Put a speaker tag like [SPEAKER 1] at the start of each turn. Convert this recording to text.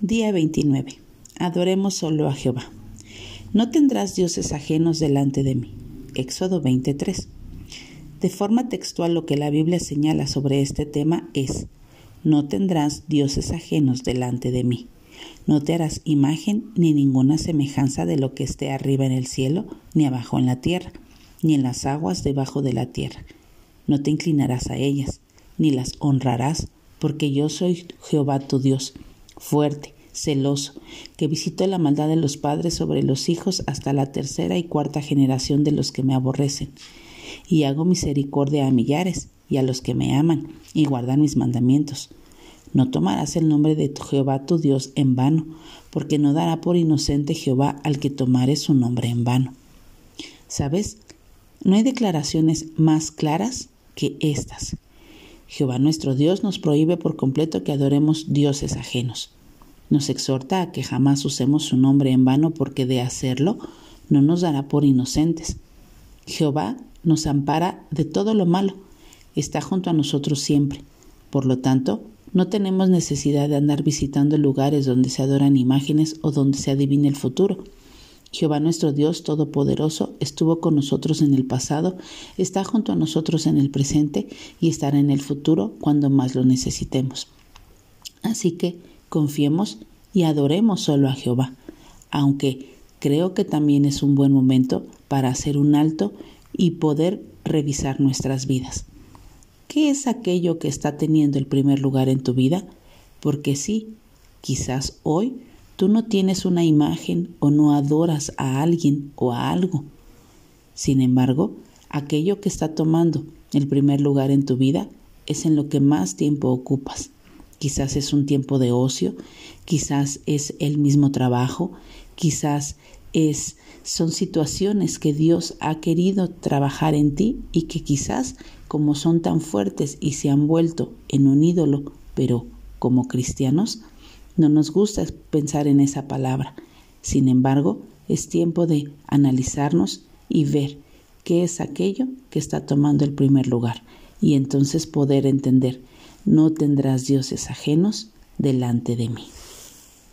[SPEAKER 1] Día 29. Adoremos solo a Jehová. No tendrás dioses ajenos delante de mí. Éxodo 23. De forma textual lo que la Biblia señala sobre este tema es, no tendrás dioses ajenos delante de mí. No te harás imagen ni ninguna semejanza de lo que esté arriba en el cielo, ni abajo en la tierra, ni en las aguas debajo de la tierra. No te inclinarás a ellas, ni las honrarás, porque yo soy Jehová tu Dios, fuerte, celoso, que visitó la maldad de los padres sobre los hijos hasta la tercera y cuarta generación de los que me aborrecen. Y hago misericordia a millares y a los que me aman y guardan mis mandamientos. No tomarás el nombre de Jehová tu Dios en vano, porque no dará por inocente Jehová al que tomare su nombre en vano. ¿Sabes? No hay declaraciones más claras que estas. Jehová nuestro Dios nos prohíbe por completo que adoremos dioses ajenos. Nos exhorta a que jamás usemos su nombre en vano porque de hacerlo no nos dará por inocentes. Jehová nos ampara de todo lo malo, está junto a nosotros siempre. Por lo tanto, no tenemos necesidad de andar visitando lugares donde se adoran imágenes o donde se adivina el futuro. Jehová nuestro Dios Todopoderoso estuvo con nosotros en el pasado, está junto a nosotros en el presente y estará en el futuro cuando más lo necesitemos. Así que confiemos y adoremos solo a Jehová, aunque creo que también es un buen momento para hacer un alto y poder revisar nuestras vidas. ¿Qué es aquello que está teniendo el primer lugar en tu vida? Porque sí, quizás hoy tú no tienes una imagen o no adoras a alguien o a algo. Sin embargo, aquello que está tomando el primer lugar en tu vida es en lo que más tiempo ocupas. Quizás es un tiempo de ocio, quizás es el mismo trabajo, quizás es son situaciones que Dios ha querido trabajar en ti y que quizás como son tan fuertes y se han vuelto en un ídolo, pero como cristianos no nos gusta pensar en esa palabra. Sin embargo, es tiempo de analizarnos y ver qué es aquello que está tomando el primer lugar y entonces poder entender no tendrás dioses ajenos delante de mí.